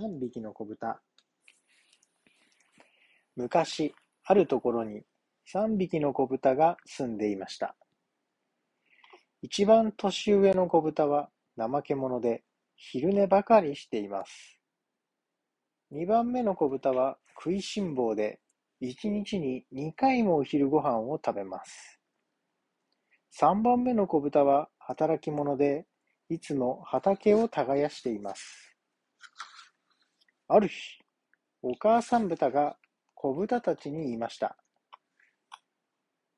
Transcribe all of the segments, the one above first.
三匹の子豚昔、あるところに三匹の子豚が住んでいました。一番年上の子豚は怠け者で昼寝ばかりしています。二番目の子豚は食いしん坊で一日に二回もお昼ご飯を食べます。三番目の子豚は働き者でいつも畑を耕しています。ある日、お母さん豚が子豚たちに言いました。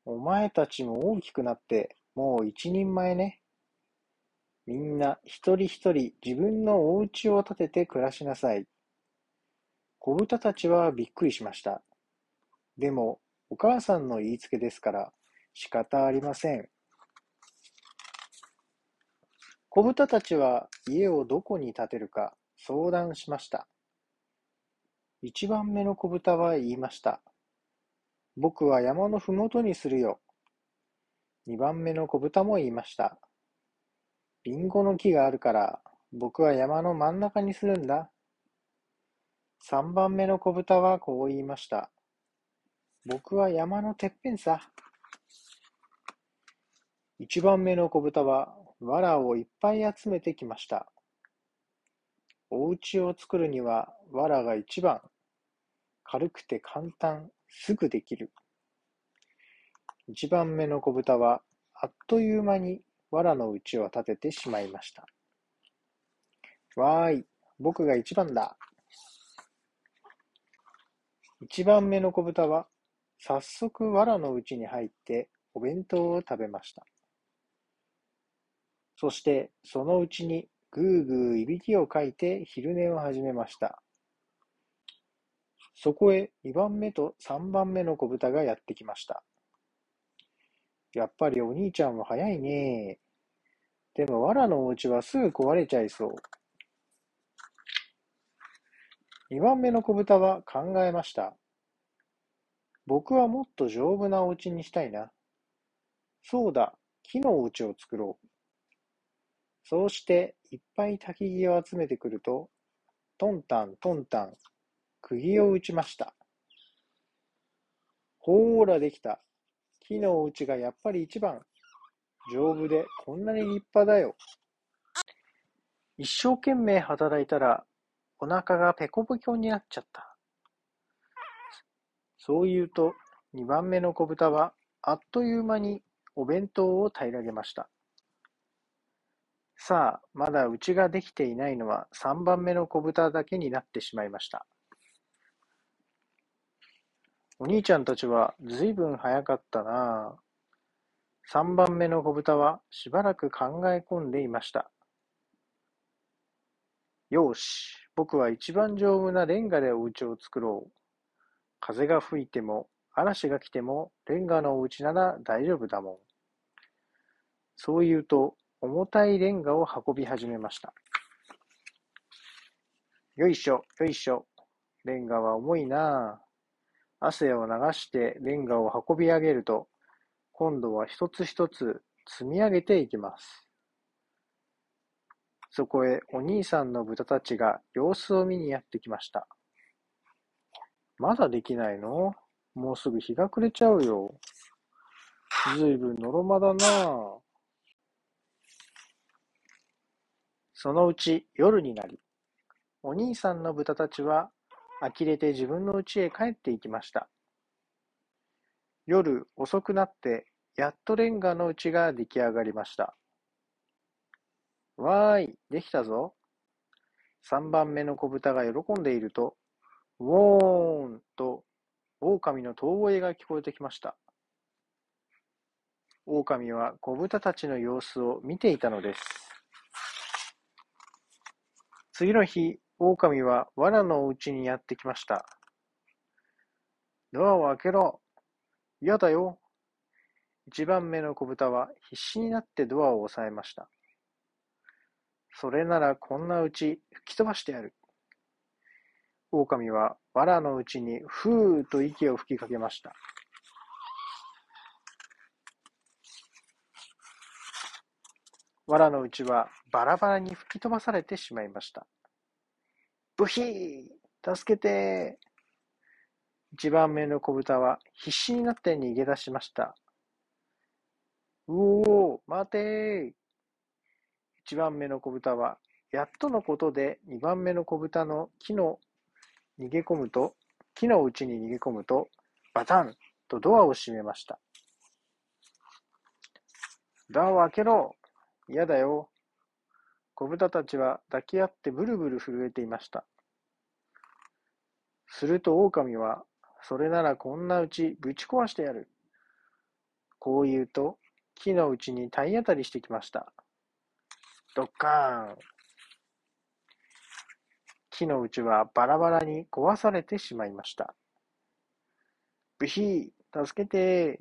お前たちも大きくなってもう一人前ね。みんな一人一人自分のお家を建てて暮らしなさい。子豚たちはびっくりしました。でも、お母さんの言いつけですから仕方ありません。子豚たちは家をどこに建てるか相談しました。一番目の子豚は言いました。僕は山のふもとにするよ。二番目の子豚も言いました。リンゴの木があるから僕は山の真ん中にするんだ。三番目の子豚はこう言いました。僕は山のてっぺんさ。一番目の子豚は藁をいっぱい集めてきました。お家を作るには藁が一番。軽くて簡単、すぐできる。一番目の子豚はあっという間に藁の家を建ててしまいました。わーい、僕が一番だ。一番目の子豚は早速藁の家に入ってお弁当を食べました。そしてそのうちにぐーぐーいびきをかいて昼寝を始めました。そこへ2番目と3番目の子豚がやってきました。やっぱりお兄ちゃんは早いね。でも藁のお家はすぐ壊れちゃいそう。2番目の子豚は考えました。僕はもっと丈夫なお家にしたいな。そうだ、木のお家を作ろう。そうしていっぱい焚き木を集めてくると、トンタントンタン、釘を打ちました。ほーらできた。木のお家がやっぱり一番。丈夫でこんなに立派だよ。一生懸命働いたらお腹がペコペコになっちゃった。そう言うと、二番目の子豚はあっという間にお弁当を平らげました。さあ、まだうちができていないのは三番目の子豚だけになってしまいました。お兄ちゃんたちはずいぶん早かったなあ。三番目の子豚はしばらく考え込んでいました。よし、僕は一番丈夫なレンガでお家を作ろう。風が吹いても嵐が来てもレンガのお家なら大丈夫だもん。そう言うと重たいレンガを運び始めました。よいしょ、よいしょ。レンガは重いなあ。汗を流してレンガを運び上げると、今度は一つ一つ積み上げていきます。そこへお兄さんの豚たちが様子を見にやってきました。まだできないの？もうすぐ日が暮れちゃうよ。ずいぶんのろまだなあ。そのうち夜になり、お兄さんの豚たちは呆れて自分の家へ帰っていきました。夜遅くなって、やっとレンガの家が出来上がりました。わーい、できたぞ。三番目の子豚が喜んでいると、ウォーンと狼の遠吠えが聞こえてきました。狼は子豚たちの様子を見ていたのです。次の日、狼は藁のお家にやってきました。ドアを開けろ。嫌だよ。一番目の子豚は必死になってドアを押さえました。それならこんなうち吹き飛ばしてやる。狼は藁のうちにふーと息を吹きかけました。藁のうちはバラバラに吹き飛ばされてしまいました。ブヒー助けて一番目の子豚は必死になって逃げ出しました。うおー、待てー一番目の子豚は、やっとのことで二番目の子豚の木の逃げ込むと、木の内に逃げ込むと、バタンとドアを閉めました。ドアを開けろ嫌だよ。子豚たちは抱き合ってブルブル震えていました。すると狼は、それならこんなうちぶち壊してやる。こう言うと、木のうちに体当たりしてきました。ドッカーン。木のうちはバラバラに壊されてしまいました。ブヒー、助けて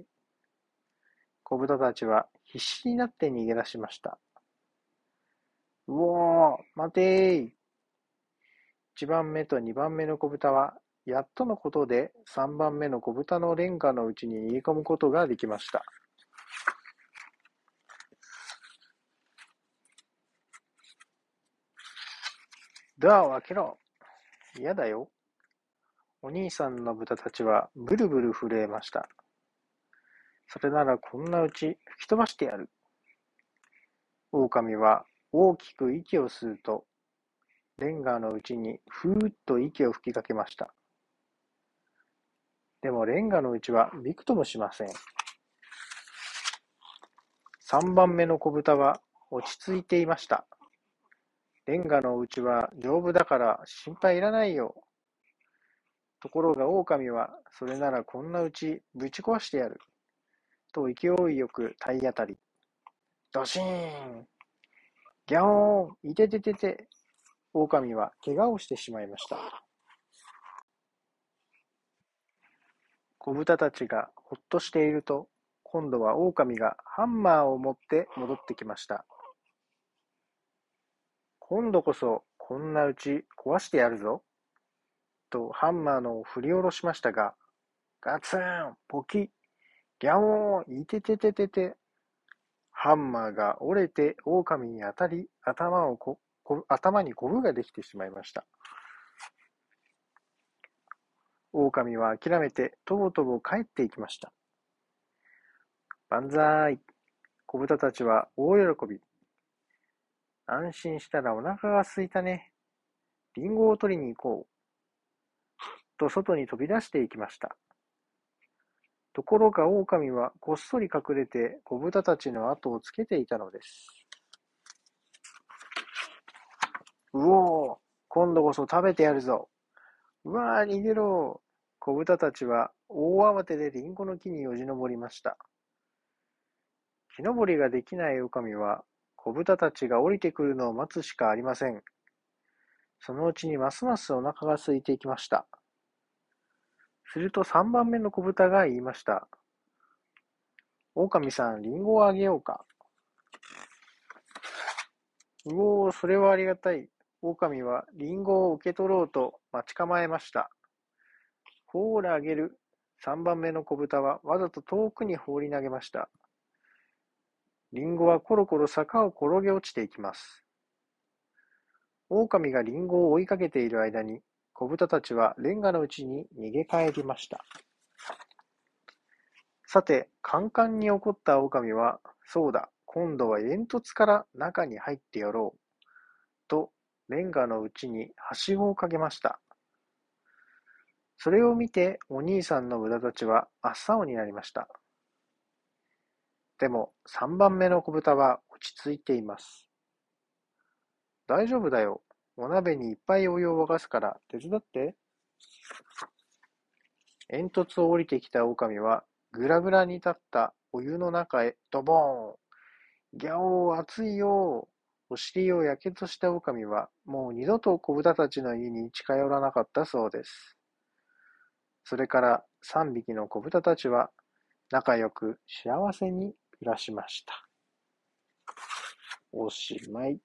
子豚たちは必死になって逃げ出しました。うおー、待てー。一番目と二番目の子豚は、やっとのことで三番目の子豚のレンガのうちに逃げ込むことができました。ドアを開けろ。嫌だよ。お兄さんの豚たちはブルブル震えました。それならこんなうち吹き飛ばしてやる。狼は大きく息を吸うと、レンガのうちにふーっと息を吹きかけました。でもレンガのうちはびくともしません。三番目の子豚は落ち着いていました。レンガのうちは丈夫だから心配いらないよ。ところが狼は、それならこんなうちぶち壊してやる。と勢いよく体当たり。ドシーンギャオーンいてててて狼は怪我をしてしまいました。子豚たちがほっとしていると、今度は狼がハンマーを持って戻ってきました。今度こそこんなうち壊してやるぞ。とハンマーのを振り下ろしましたが、ガツンポキッギャオーンいてててててハンマーが折れて狼に当たり、頭をこ頭にコブができてしまいました。狼は諦めてとぼとぼ帰っていきました。万歳小豚たちは大喜び。安心したらお腹が空いたね。リンゴを取りに行こう。と外に飛び出していきました。ところが狼はこっそり隠れて子豚たちの後をつけていたのです。うおー今度こそ食べてやるぞ。うわー逃げろ子豚たちは大慌てでリンゴの木によじ登りました。木登りができない狼は子豚たちが降りてくるのを待つしかありません。そのうちにますますお腹が空いていきました。すると三番目の子豚が言いました。狼さん、リンゴをあげようか。うおー、それはありがたい。狼はリンゴを受け取ろうと待ち構えました。ほーらあげる。三番目の子豚はわざと遠くに放り投げました。リンゴはコロコロ坂を転げ落ちていきます。狼がリンゴを追いかけている間に、子豚たちはレンガのうちに逃げ帰りました。さて、カンカンに怒った狼は、そうだ、今度は煙突から中に入ってやろう。と、レンガのうちにはしごをかけました。それを見て、お兄さんの豚たちは真っ青になりました。でも、三番目の子豚は落ち着いています。大丈夫だよ。お鍋にいっぱいお湯を沸かすから手伝って。煙突を降りてきた狼は、ぐらぐらに立ったお湯の中へドボーン。ギャオー、熱いよお尻をやけとした狼は、もう二度と子豚たちの家に近寄らなかったそうです。それから三匹の子豚たちは、仲良く幸せに暮らしました。おしまい。